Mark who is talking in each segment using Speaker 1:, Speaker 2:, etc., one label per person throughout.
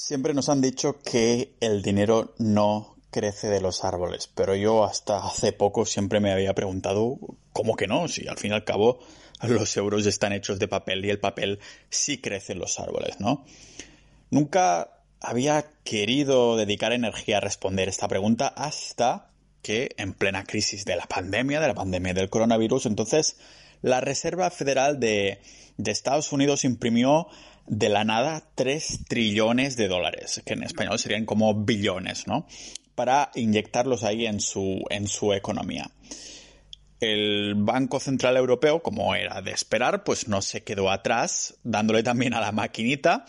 Speaker 1: Siempre nos han dicho que el dinero no crece de los árboles, pero yo hasta hace poco siempre me había preguntado cómo que no, si al fin y al cabo los euros están hechos de papel y el papel sí crece en los árboles, ¿no? Nunca había querido dedicar energía a responder esta pregunta hasta que en plena crisis de la pandemia, de la pandemia del coronavirus, entonces la Reserva Federal de, de Estados Unidos imprimió de la nada 3 trillones de dólares, que en español serían como billones, ¿no? Para inyectarlos ahí en su, en su economía. El Banco Central Europeo, como era de esperar, pues no se quedó atrás, dándole también a la maquinita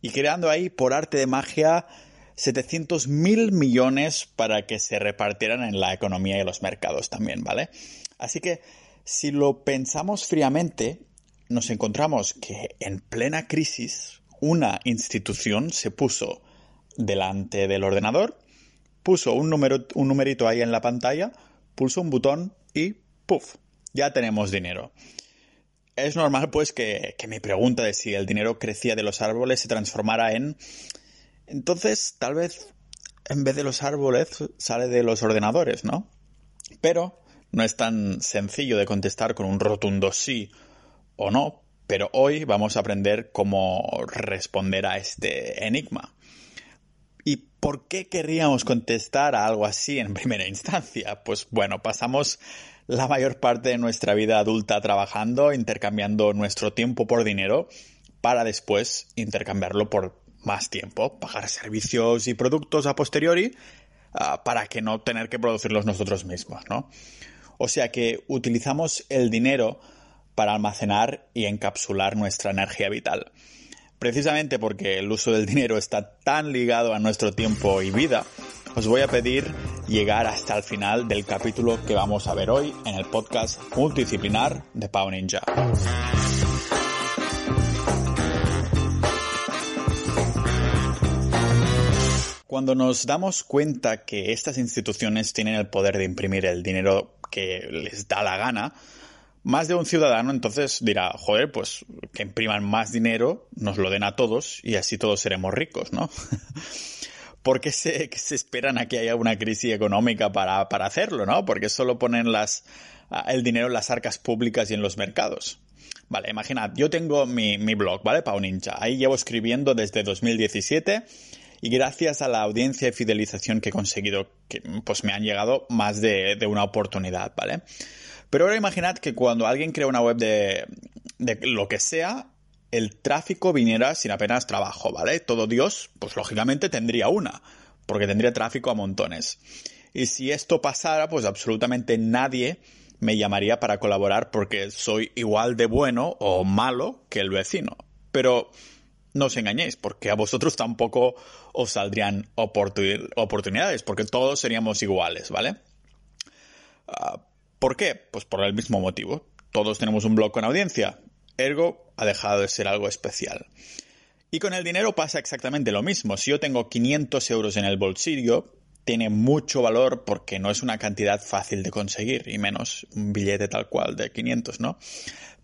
Speaker 1: y creando ahí por arte de magia 700 mil millones para que se repartieran en la economía y los mercados también, ¿vale? Así que si lo pensamos fríamente, nos encontramos que en plena crisis una institución se puso delante del ordenador, puso un, número, un numerito ahí en la pantalla, pulsó un botón y ¡puf! Ya tenemos dinero. Es normal pues que, que mi pregunta de si el dinero crecía de los árboles se transformara en... Entonces tal vez en vez de los árboles sale de los ordenadores, ¿no? Pero no es tan sencillo de contestar con un rotundo sí o no, pero hoy vamos a aprender cómo responder a este enigma. ¿Y por qué querríamos contestar a algo así en primera instancia? Pues bueno, pasamos la mayor parte de nuestra vida adulta trabajando, intercambiando nuestro tiempo por dinero, para después intercambiarlo por más tiempo, pagar servicios y productos a posteriori, uh, para que no tener que producirlos nosotros mismos, ¿no? O sea que utilizamos el dinero para almacenar y encapsular nuestra energía vital. Precisamente porque el uso del dinero está tan ligado a nuestro tiempo y vida, os voy a pedir llegar hasta el final del capítulo que vamos a ver hoy en el podcast multidisciplinar de Pau Ninja. Cuando nos damos cuenta que estas instituciones tienen el poder de imprimir el dinero que les da la gana, más de un ciudadano entonces dirá, joder, pues que impriman más dinero, nos lo den a todos y así todos seremos ricos, ¿no? ¿Por qué se, se, esperan a que haya una crisis económica para, para hacerlo, no? Porque solo ponen las, el dinero en las arcas públicas y en los mercados. Vale, imaginad, yo tengo mi, mi blog, ¿vale? Pau Ninja. Ahí llevo escribiendo desde 2017 y gracias a la audiencia y fidelización que he conseguido, pues me han llegado más de una oportunidad, ¿vale? Pero ahora imaginad que cuando alguien crea una web de, de lo que sea, el tráfico viniera sin apenas trabajo, ¿vale? Todo Dios, pues lógicamente tendría una, porque tendría tráfico a montones. Y si esto pasara, pues absolutamente nadie me llamaría para colaborar porque soy igual de bueno o malo que el vecino. Pero no os engañéis, porque a vosotros tampoco os saldrían oportunidades, porque todos seríamos iguales, ¿vale? Uh, ¿Por qué? Pues por el mismo motivo. Todos tenemos un blog con audiencia. Ergo ha dejado de ser algo especial. Y con el dinero pasa exactamente lo mismo. Si yo tengo 500 euros en el bolsillo, tiene mucho valor porque no es una cantidad fácil de conseguir, y menos un billete tal cual de 500, ¿no?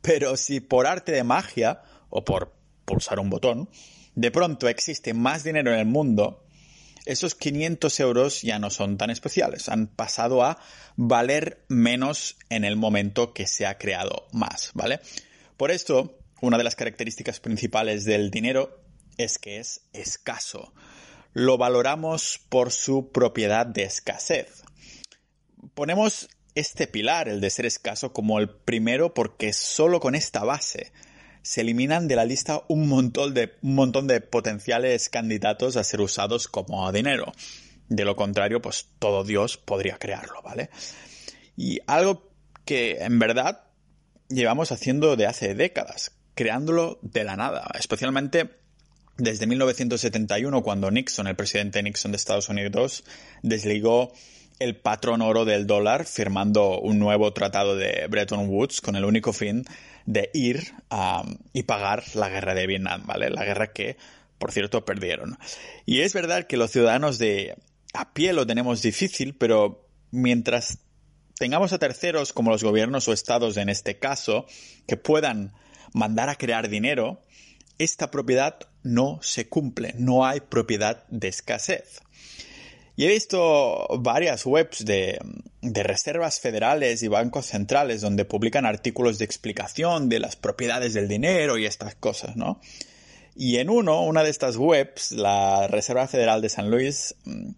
Speaker 1: Pero si por arte de magia, o por pulsar un botón, de pronto existe más dinero en el mundo, esos 500 euros ya no son tan especiales, han pasado a valer menos en el momento que se ha creado más, ¿vale? Por esto, una de las características principales del dinero es que es escaso. Lo valoramos por su propiedad de escasez. Ponemos este pilar, el de ser escaso, como el primero porque solo con esta base se eliminan de la lista un montón de, un montón de potenciales candidatos a ser usados como dinero. De lo contrario, pues todo Dios podría crearlo, ¿vale? Y algo que en verdad llevamos haciendo de hace décadas, creándolo de la nada, especialmente desde 1971 cuando Nixon, el presidente Nixon de Estados Unidos, desligó el patrón oro del dólar firmando un nuevo tratado de Bretton Woods con el único fin de ir y pagar la guerra de Vietnam, ¿vale? La guerra que, por cierto, perdieron. Y es verdad que los ciudadanos de a pie lo tenemos difícil, pero mientras tengamos a terceros como los gobiernos o estados en este caso, que puedan mandar a crear dinero, esta propiedad no se cumple, no hay propiedad de escasez. Y he visto varias webs de, de, reservas federales y bancos centrales donde publican artículos de explicación de las propiedades del dinero y estas cosas, ¿no? Y en uno, una de estas webs, la Reserva Federal de San Luis, mm,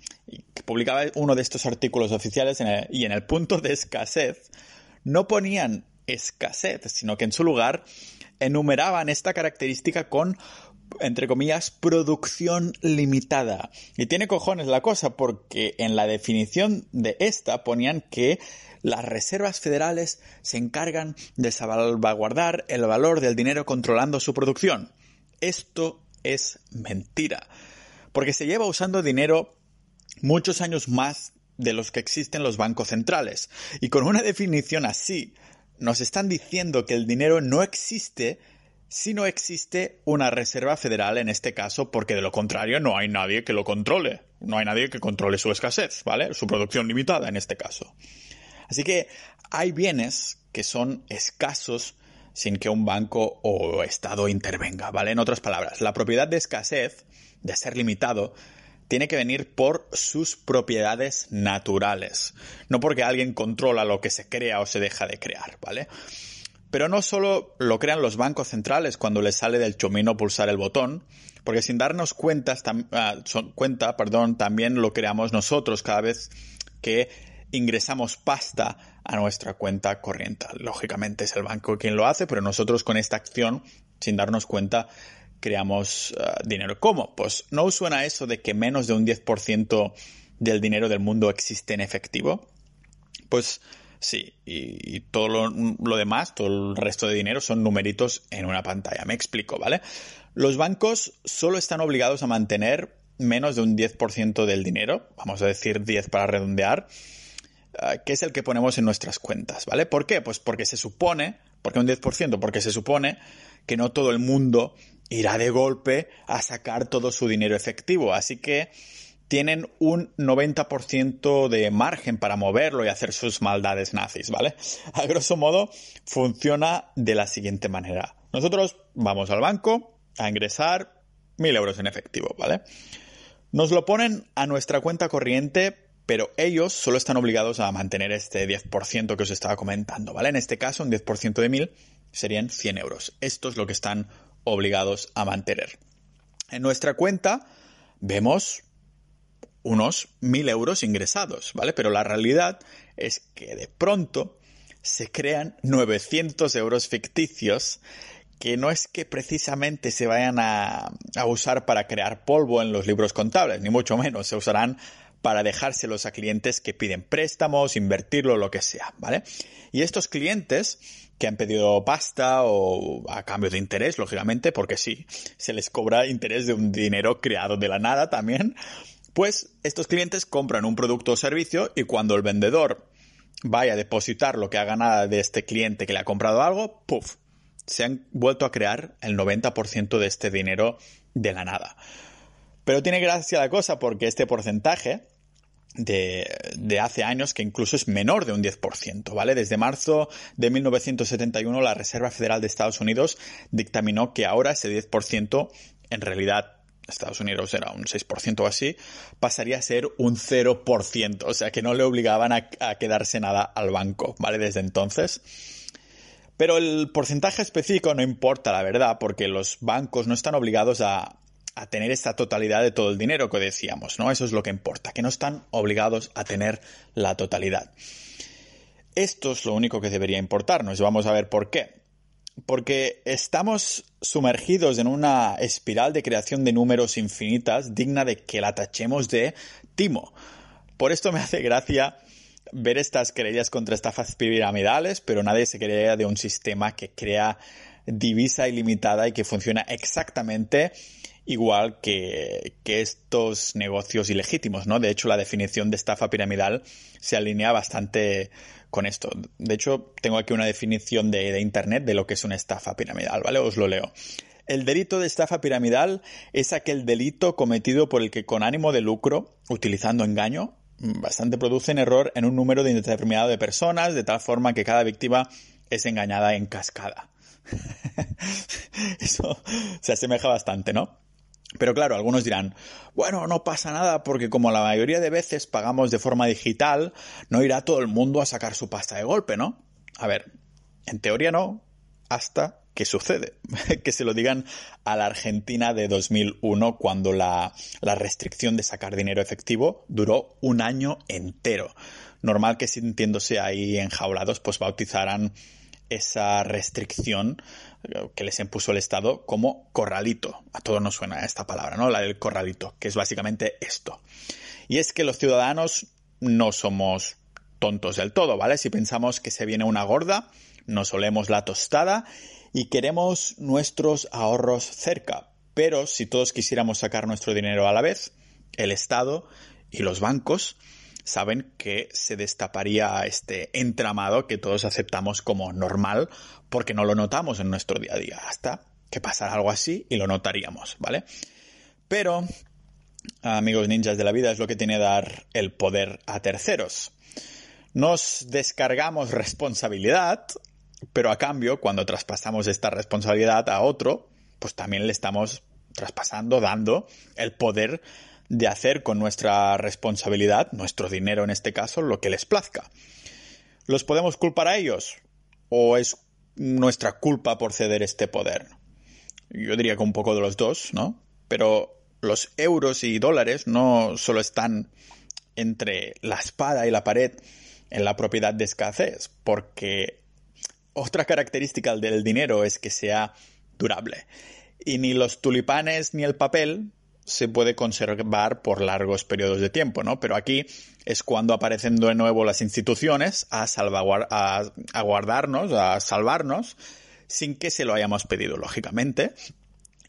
Speaker 1: que publicaba uno de estos artículos oficiales y en el punto de escasez, no ponían escasez, sino que en su lugar enumeraban esta característica con entre comillas, producción limitada. Y tiene cojones la cosa porque en la definición de esta ponían que las reservas federales se encargan de salvaguardar el valor del dinero controlando su producción. Esto es mentira, porque se lleva usando dinero muchos años más de los que existen los bancos centrales. Y con una definición así, nos están diciendo que el dinero no existe si no existe una reserva federal en este caso, porque de lo contrario no hay nadie que lo controle. No hay nadie que controle su escasez, ¿vale? Su producción limitada en este caso. Así que hay bienes que son escasos sin que un banco o Estado intervenga, ¿vale? En otras palabras, la propiedad de escasez, de ser limitado, tiene que venir por sus propiedades naturales, no porque alguien controla lo que se crea o se deja de crear, ¿vale? Pero no solo lo crean los bancos centrales cuando les sale del chomino pulsar el botón, porque sin darnos cuenta, ah, cuenta perdón, también lo creamos nosotros cada vez que ingresamos pasta a nuestra cuenta corriente. Lógicamente es el banco quien lo hace, pero nosotros con esta acción, sin darnos cuenta, creamos uh, dinero. ¿Cómo? Pues no suena eso de que menos de un 10% del dinero del mundo existe en efectivo. Pues sí, y, todo lo, lo, demás, todo el resto de dinero son numeritos en una pantalla. Me explico, ¿vale? Los bancos solo están obligados a mantener menos de un 10% del dinero, vamos a decir 10 para redondear, Ah, que es el que ponemos en nuestras cuentas, ¿vale? ¿Por qué? Pues porque se supone, porque un 10%, porque se supone que no todo el mundo irá de golpe a sacar todo su dinero efectivo, así que tienen un 90% de margen para moverlo y hacer sus maldades nazis, ¿vale? A grosso modo, funciona de la siguiente manera. Nosotros vamos al banco a ingresar 1000 euros en efectivo, ¿vale? Nos lo ponen a nuestra cuenta corriente pero ellos solo están obligados a mantener este 10% que os estaba comentando, ¿vale? En este caso, un 10% de 1000 serían 100 euros. Esto es lo que están obligados a mantener. En nuestra cuenta vemos unos 1000 euros ingresados, ¿vale? Pero la realidad es que de pronto se crean 900 euros ficticios que no es que precisamente se vayan a, a, usar para crear polvo en los libros contables, ni mucho menos, se usarán para dejárselos a clientes que piden préstamos, invertirlo, lo que sea, ¿vale? Y estos clientes que han pedido pasta o a cambio de interés, lógicamente, porque sí, se les cobra interés de un dinero creado de la nada también, pues estos clientes compran un producto o servicio y cuando el vendedor vaya a depositar lo que ha ganado de este cliente que le ha comprado algo, ¡puf! Se han vuelto a crear el 90% de este dinero de la nada. Pero tiene gracia la cosa porque este porcentaje de, de, hace años que incluso es menor de un 10%, ¿vale? Desde marzo de 1971 la Reserva Federal de Estados Unidos dictaminó que ahora ese 10% en realidad Estados Unidos era un 6% o así, pasaría a ser un 0%, o sea que no le obligaban a, quedarse nada al banco, ¿vale? Desde entonces. Pero el porcentaje específico no importa, la verdad, porque los bancos no están obligados a, tener esta totalidad de todo el dinero que decíamos, ¿no? Eso es lo que importa, que no están obligados a tener la totalidad. Esto es lo único que debería importarnos vamos a ver por qué. Porque estamos sumergidos en una espiral de creación de números infinitas digna de que la tachemos de timo. Por esto me hace gracia ver estas querellas contra estafas piramidales, pero nadie se crea de un sistema que crea divisa ilimitada y que funciona exactamente igual que, estos negocios ilegítimos, ¿no? De hecho, la definición de estafa piramidal se alinea bastante con esto. De hecho, tengo aquí una definición de, Internet de lo que es una estafa piramidal, ¿vale? Os lo leo. El delito de estafa piramidal es aquel delito cometido por el que con ánimo de lucro, utilizando engaño, bastante producen error en un número de indeterminado de personas, de tal forma que cada víctima es engañada en cascada. Eso se asemeja bastante, ¿no? Pero claro, algunos dirán, bueno, no pasa nada porque como la mayoría de veces pagamos de forma digital, no irá todo el mundo a sacar su pasta de golpe, ¿no? A ver, en teoría no, hasta que sucede. que se lo digan a la Argentina de 2001 cuando la, la, restricción de sacar dinero efectivo duró un año entero. Normal que sintiéndose ahí enjaulados, pues bautizaran esa restricción eh, que les impuso el Estado como corralito. A todos nos suena esta palabra, ¿no? La del corralito, que es básicamente esto. Y es que los ciudadanos no somos tontos del todo, ¿vale? Si pensamos que se viene una gorda, nos olemos la tostada y queremos nuestros ahorros cerca. Pero si todos quisiéramos sacar nuestro dinero a la vez, el Estado y los bancos saben que se destaparía este entramado que todos aceptamos como normal porque no lo notamos en nuestro día a día. Hasta que pasara algo así y lo notaríamos, ¿vale? Pero, amigos ninjas de la vida, es lo que tiene dar el poder a terceros. Nos descargamos responsabilidad, pero a cambio, cuando traspasamos esta responsabilidad a otro, pues también le estamos traspasando, dando el poder de hacer con nuestra responsabilidad, nuestro dinero en este caso, lo que les plazca. ¿Los podemos culpar a ellos? ¿O es nuestra culpa por ceder este poder? Yo diría que un poco de los dos, ¿no? Pero los euros y dólares no solo están entre la espada y la pared en la propiedad de escasez, porque otra característica del dinero es que sea durable. Y ni los tulipanes ni el papel se puede conservar por largos periodos de tiempo, ¿no? Pero aquí es cuando aparecen de nuevo las instituciones a, a, guardarnos, a salvarnos, sin que se lo hayamos pedido, lógicamente.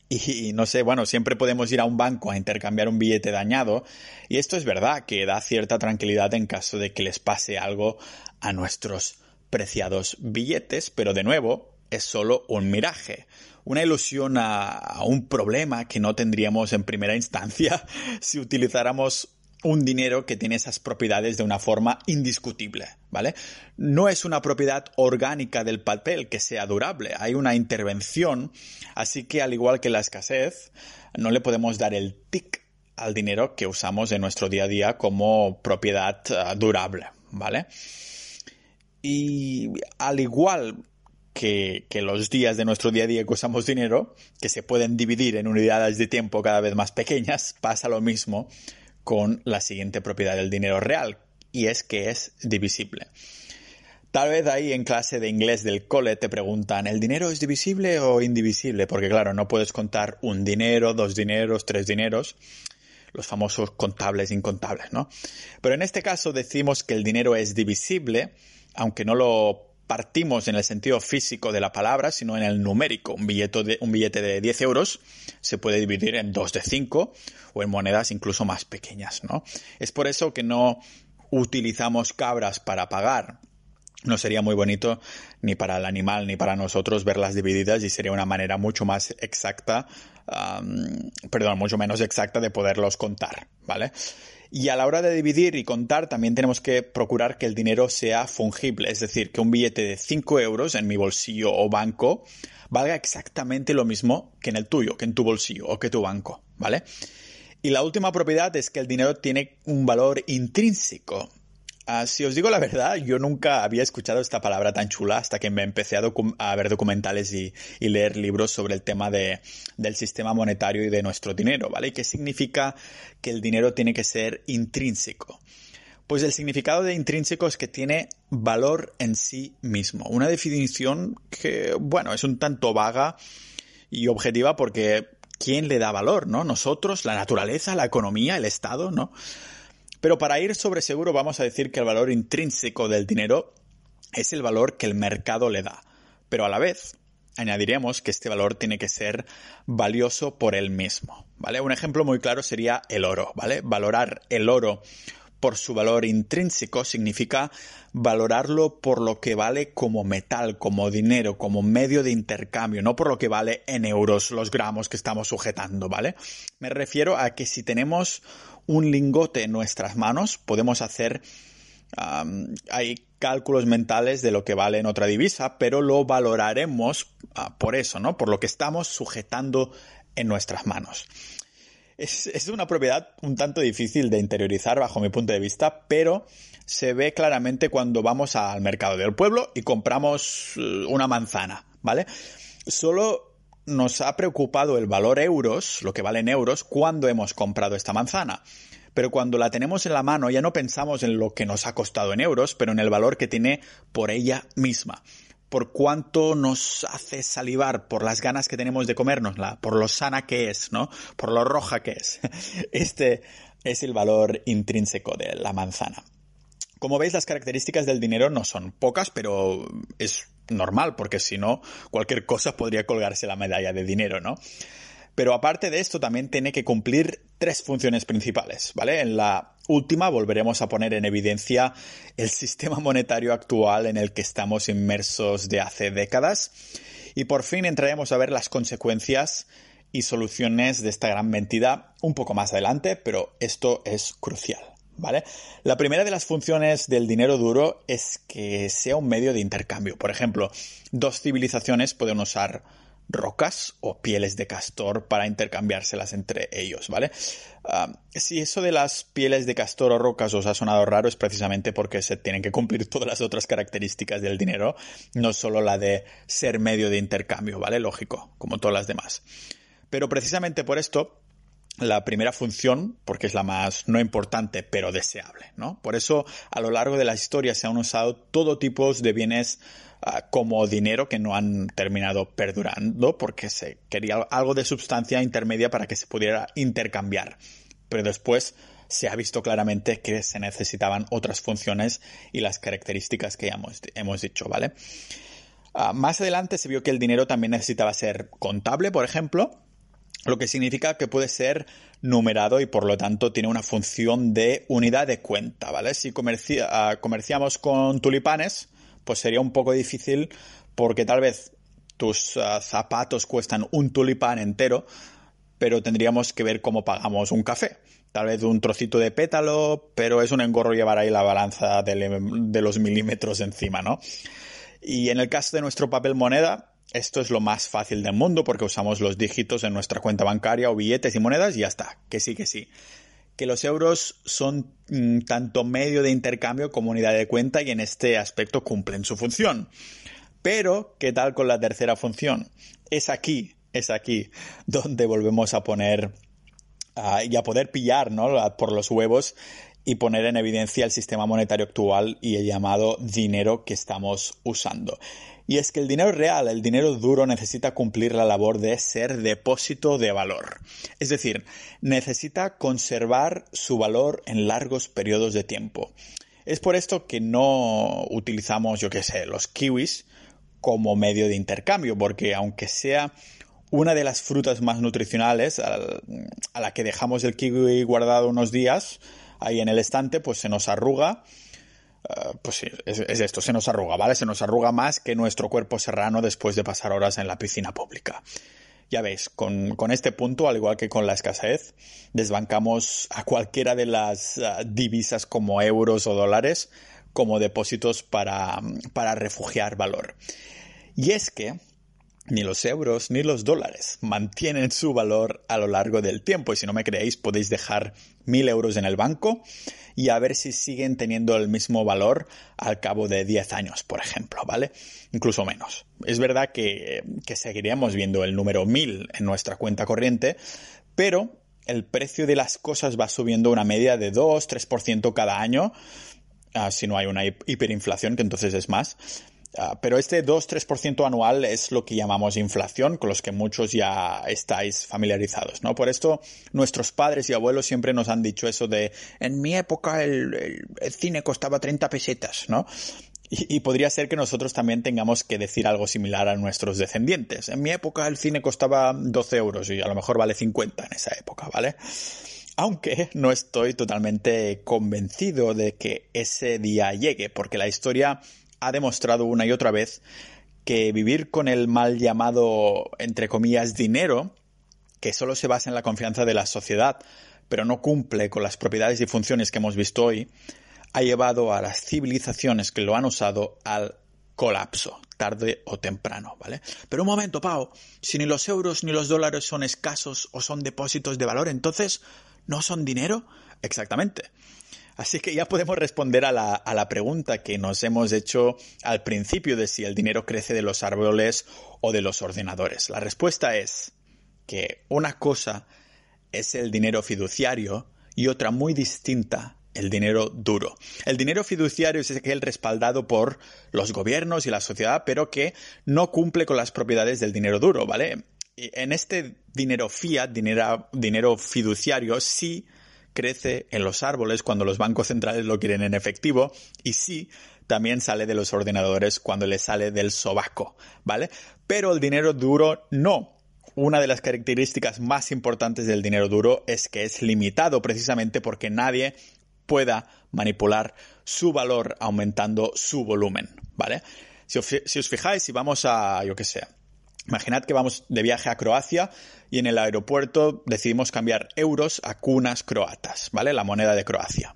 Speaker 1: Y, no sé, bueno, siempre podemos ir a un banco a intercambiar un billete dañado. Y esto es verdad que da cierta tranquilidad en caso de que les pase algo a nuestros preciados billetes, pero de nuevo es solo un miraje una ilusión a, un problema que no tendríamos en primera instancia si utilizáramos un dinero que tiene esas propiedades de una forma indiscutible, ¿vale? No es una propiedad orgánica del papel que sea durable, hay una intervención, así que al igual que la escasez, no le podemos dar el tic al dinero que usamos en nuestro día a día como propiedad ah, durable, ¿vale? Y al igual que, los días de nuestro día a día que usamos dinero, que se pueden dividir en unidades de tiempo cada vez más pequeñas, pasa lo mismo con la siguiente propiedad del dinero real, y es que es divisible. Tal vez ahí en clase de inglés del cole te preguntan, ¿el dinero es divisible o indivisible? Porque claro, no puedes contar un dinero, dos dineros, tres dineros, los famosos contables incontables, ¿no? Pero en este caso decimos que el dinero es divisible, aunque no lo partimos en el sentido físico de la palabra, sino en el numérico. Un billete de, un billete de 10 euros se puede dividir en dos de 5 o en monedas incluso más pequeñas, ¿no? Es por eso que no utilizamos cabras para pagar. No sería muy bonito ni para el animal ni para nosotros verlas divididas y sería una manera mucho más exacta, perdón, mucho menos exacta de poderlos contar, ¿vale? Y a la hora de dividir y contar también tenemos que procurar que el dinero sea fungible, es decir, que un billete de 5 euros en mi bolsillo o banco valga exactamente lo mismo que en el tuyo, que en tu bolsillo o que tu banco, ¿vale? Y la última propiedad es que el dinero tiene un valor intrínseco. Si os digo la verdad, yo nunca había escuchado esta palabra tan chula hasta que me empecé a, ver documentales y, leer libros sobre el tema de, del sistema monetario y de nuestro dinero, ¿vale? ¿Y qué significa que el dinero tiene que ser intrínseco? Pues el significado de intrínseco es que tiene valor en sí mismo. Una definición que, bueno, es un tanto vaga y objetiva porque ¿quién le da valor, no? Nosotros, la naturaleza, la economía, el Estado, ¿no? Pero para ir sobre seguro vamos a decir que el valor intrínseco del dinero es el valor que el mercado le da. Pero a la vez añadiremos que este valor tiene que ser valioso por él mismo, ¿vale? Un ejemplo muy claro sería el oro, ¿vale? Valorar el oro por su valor intrínseco significa valorarlo por lo que vale como metal, como dinero, como medio de intercambio, no por lo que vale en euros los gramos que estamos sujetando, ¿vale? Me refiero a que si tenemos un lingote en nuestras manos, podemos hacer hay cálculos mentales de lo que vale en otra divisa, pero lo valoraremos ah, por eso, ¿no? Por lo que estamos sujetando en nuestras manos. Es, una propiedad un tanto difícil de interiorizar bajo mi punto de vista, pero se ve claramente cuando vamos al mercado del pueblo y compramos eh, una manzana, ¿vale? Solo nos ha preocupado el valor euros, lo que vale en euros, cuando hemos comprado esta manzana. Pero cuando la tenemos en la mano ya no pensamos en lo que nos ha costado en euros, pero en el valor que tiene por ella misma por cuánto nos hace salivar, por las ganas que tenemos de comérnosla, por lo sana que es, ¿no? Por lo roja que es. Este es el valor intrínseco de la manzana. Como veis, las características del dinero no son pocas, pero es normal, porque si no, cualquier cosa podría colgarse la medalla de dinero, ¿no? Pero aparte de esto, también tiene que cumplir tres funciones principales, ¿vale? En la última volveremos a poner en evidencia el sistema monetario actual en el que estamos inmersos de hace décadas y por fin entraremos a ver las consecuencias y soluciones de esta gran mentira un poco más adelante, pero esto es crucial. ¿Vale? La primera de las funciones del dinero duro es que sea un medio de intercambio. Por ejemplo, dos civilizaciones pueden usar rocas o pieles de castor para intercambiárselas entre ellos, ¿vale? Ah, si eso de las pieles de castor o rocas os ha sonado raro es precisamente porque se tienen que cumplir todas las otras características del dinero, no solo la de ser medio de intercambio, ¿vale? Lógico, como todas las demás. Pero precisamente por esto, la primera función, porque es la más no importante, pero deseable, ¿no? Por eso, a lo largo de la historia se han usado todo tipo de bienes Ah, como dinero que no han terminado perdurando porque se quería algo de sustancia intermedia para que se pudiera intercambiar. Pero después se ha visto claramente que se necesitaban otras funciones y las características que ya hemos, hemos dicho, ¿vale? Ah, más adelante se vio que el dinero también necesitaba ser contable, por ejemplo, lo que significa que puede ser numerado y por lo tanto tiene una función de unidad de cuenta, ¿vale? Si ah, comerciamos con tulipanes, pues sería un poco difícil porque tal vez tus ah, zapatos cuestan un tulipán entero, pero tendríamos que ver cómo pagamos un café. Tal vez un trocito de pétalo, pero es un engorro llevar ahí la balanza de, de los milímetros encima, ¿no? Y en el caso de nuestro papel moneda, esto es lo más fácil del mundo porque usamos los dígitos en nuestra cuenta bancaria o billetes y monedas y ya está. Que sí, que sí que los euros son mm, tanto medio de intercambio como unidad de cuenta y en este aspecto cumplen su función. Pero, ¿qué tal con la tercera función? Es aquí, es aquí donde volvemos a poner y a poder pillar ¿no? por los huevos y poner en evidencia el sistema monetario actual y el llamado dinero que estamos usando. Y es que el dinero real, el dinero duro, necesita cumplir la labor de ser depósito de valor. Es decir, necesita conservar su valor en largos periodos de tiempo. Es por esto que no utilizamos, yo qué sé, los kiwis como medio de intercambio, porque aunque sea una de las frutas más nutricionales a la que dejamos el kiwi guardado unos días ahí en el estante, pues se nos arruga Ah, pues sí, es, esto, se nos arruga, ¿vale? Se nos arruga más que nuestro cuerpo serrano después de pasar horas en la piscina pública. Ya veis, con, este punto, al igual que con la escasez, desbancamos a cualquiera de las ah, divisas como euros o dólares como depósitos para, para refugiar valor. Y es que ni los euros ni los dólares mantienen su valor a lo largo del tiempo. Y si no me creéis, podéis dejar mil euros en el banco y a ver si siguen teniendo el mismo valor al cabo de 10 años, por ejemplo, ¿vale? Incluso menos. Es verdad que, que seguiríamos viendo el número 1000 en nuestra cuenta corriente, pero el precio de las cosas va subiendo una media de 2-3% cada año, ah, si no hay una hiperinflación, que entonces es más. Ah, pero este 2-3% anual es lo que llamamos inflación, con los que muchos ya estáis familiarizados, ¿no? Por esto, nuestros padres y abuelos siempre nos han dicho eso de, en mi época el, cine costaba 30 pesetas, ¿no? Y, podría ser que nosotros también tengamos que decir algo similar a nuestros descendientes. En mi época el cine costaba 12 euros y a lo mejor vale 50 en esa época, ¿vale? Aunque no estoy totalmente convencido de que ese día llegue, porque la historia ha demostrado una y otra vez que vivir con el mal llamado, entre comillas, dinero, que solo se basa en la confianza de la sociedad, pero no cumple con las propiedades y funciones que hemos visto hoy, ha llevado a las civilizaciones que lo han usado al colapso, tarde o temprano, ¿vale? Pero un momento, Pau, si ni los euros ni los dólares son escasos o son depósitos de valor, entonces, ¿no son dinero? Exactamente. Así que ya podemos responder a la, a la, pregunta que nos hemos hecho al principio de si el dinero crece de los árboles o de los ordenadores. La respuesta es que una cosa es el dinero fiduciario y otra muy distinta el dinero duro. El dinero fiduciario es aquel respaldado por los gobiernos y la sociedad, pero que no cumple con las propiedades del dinero duro, ¿vale? En este dinero fiat, dinero, dinero fiduciario, sí crece en los árboles cuando los bancos centrales lo quieren en efectivo y sí también sale de los ordenadores cuando le sale del sobaco, ¿vale? Pero el dinero duro no. Una de las características más importantes del dinero duro es que es limitado precisamente porque nadie pueda manipular su valor aumentando su volumen, ¿vale? Si os, fijáis, si vamos a, yo qué sé, Imaginad que vamos de viaje a Croacia y en el aeropuerto decidimos cambiar euros a cunas croatas, ¿vale? La moneda de Croacia.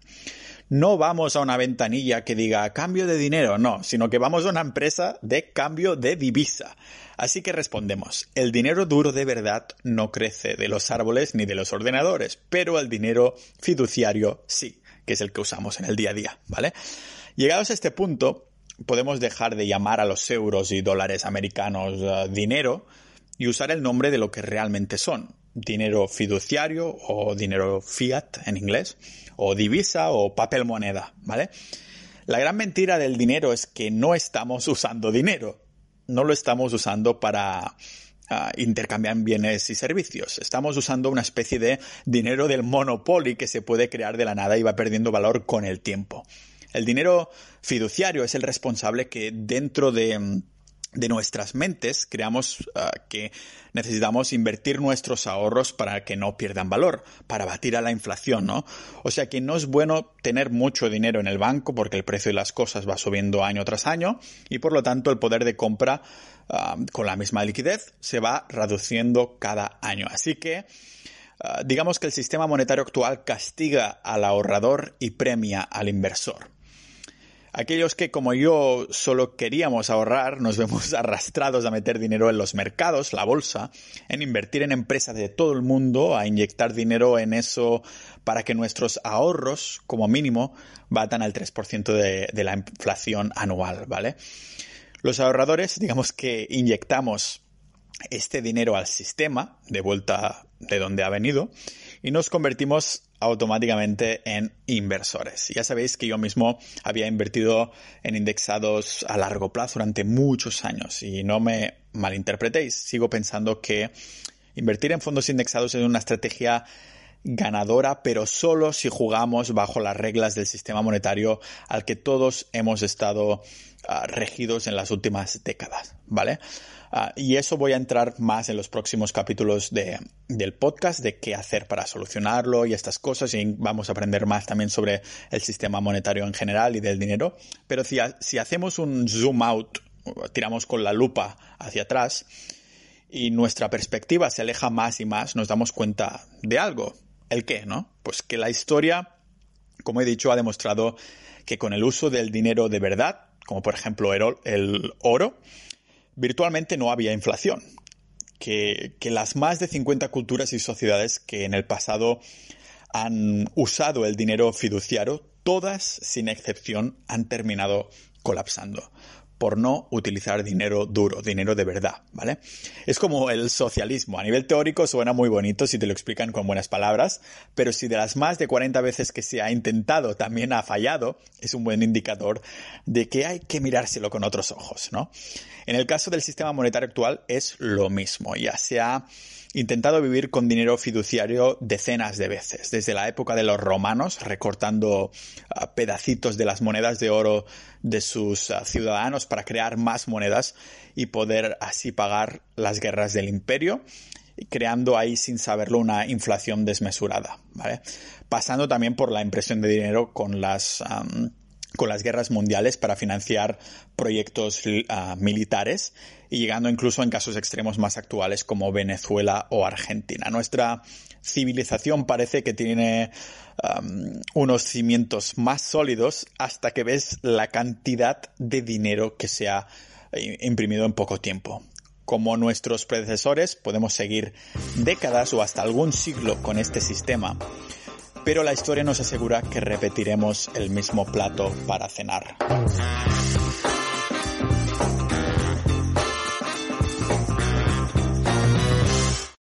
Speaker 1: No vamos a una ventanilla que diga cambio de dinero, no, sino que vamos a una empresa de cambio de divisa. Así que respondemos, el dinero duro de verdad no crece de los árboles ni de los ordenadores, pero el dinero fiduciario sí, que es el que usamos en el día a día, ¿vale? Llegados a este punto, podemos dejar de llamar a los euros y dólares americanos uh, dinero y usar el nombre de lo que realmente son. Dinero fiduciario o dinero fiat en inglés, o divisa o papel moneda, ¿vale? La gran mentira del dinero es que no estamos usando dinero. No lo estamos usando para uh, intercambiar bienes y servicios. Estamos usando una especie de dinero del monopoly que se puede crear de la nada y va perdiendo valor con el tiempo. El dinero fiduciario es el responsable que dentro de, nuestras mentes creamos ah, que necesitamos invertir nuestros ahorros para que no pierdan valor, para batir a la inflación, ¿no? O sea que no es bueno tener mucho dinero en el banco porque el precio de las cosas va subiendo año tras año y por lo tanto el poder de compra ah, con la misma liquidez se va reduciendo cada año. Así que ah, digamos que el sistema monetario actual castiga al ahorrador y premia al inversor. Aquellos que, como yo, solo queríamos ahorrar, nos vemos arrastrados a meter dinero en los mercados, la bolsa, en invertir en empresas de todo el mundo, a inyectar dinero en eso para que nuestros ahorros, como mínimo, batan al 3% de, de la inflación anual, ¿vale? Los ahorradores, digamos que inyectamos este dinero al sistema, de vuelta de donde ha venido, y nos convertimos automáticamente en inversores. Ya sabéis que yo mismo había invertido en indexados a largo plazo durante muchos años y no me malinterpretéis, sigo pensando que invertir en fondos indexados es una estrategia ganadora, pero solo si jugamos bajo las reglas del sistema monetario al que todos hemos estado uh, regidos en las últimas décadas, ¿vale? Uh, y eso voy a entrar más en los próximos capítulos de, del podcast de qué hacer para solucionarlo y estas cosas y vamos a aprender más también sobre el sistema monetario en general y del dinero. Pero si hacemos un zoom out, tiramos con la lupa hacia atrás, y nuestra perspectiva se aleja más y más, nos damos cuenta de algo. ¿El qué, no? Pues que la historia, como he dicho, ha demostrado que con el uso del dinero de verdad, como por ejemplo el oro, virtualmente no había inflación. Que, que, las más de 50 culturas y sociedades que en el pasado han usado el dinero fiduciario, todas, sin excepción, han terminado colapsando por no utilizar dinero duro, dinero de verdad, ¿vale? Es como el socialismo. A nivel teórico suena muy bonito si te lo explican con buenas palabras, pero si de las más de 40 veces que se ha intentado también ha fallado, es un buen indicador de que hay que mirárselo con otros ojos, ¿no? En el caso del sistema monetario actual es lo mismo, ya sea intentado vivir con dinero fiduciario decenas de veces, desde la época de los romanos, recortando ah, pedacitos de las monedas de oro de sus ah, ciudadanos para crear más monedas y poder así pagar las guerras del imperio creando ahí sin saberlo una inflación desmesurada, ¿vale? Pasando también por la impresión de dinero con las con las guerras mundiales para financiar proyectos uh, militares y llegando incluso en casos extremos más actuales como Venezuela o Argentina. Nuestra civilización parece que tiene unos cimientos más sólidos hasta que ves la cantidad de dinero que se ha imprimido en poco tiempo. Como nuestros predecesores, podemos seguir décadas o hasta algún siglo con este sistema, pero la historia nos asegura que repetiremos el mismo plato para cenar.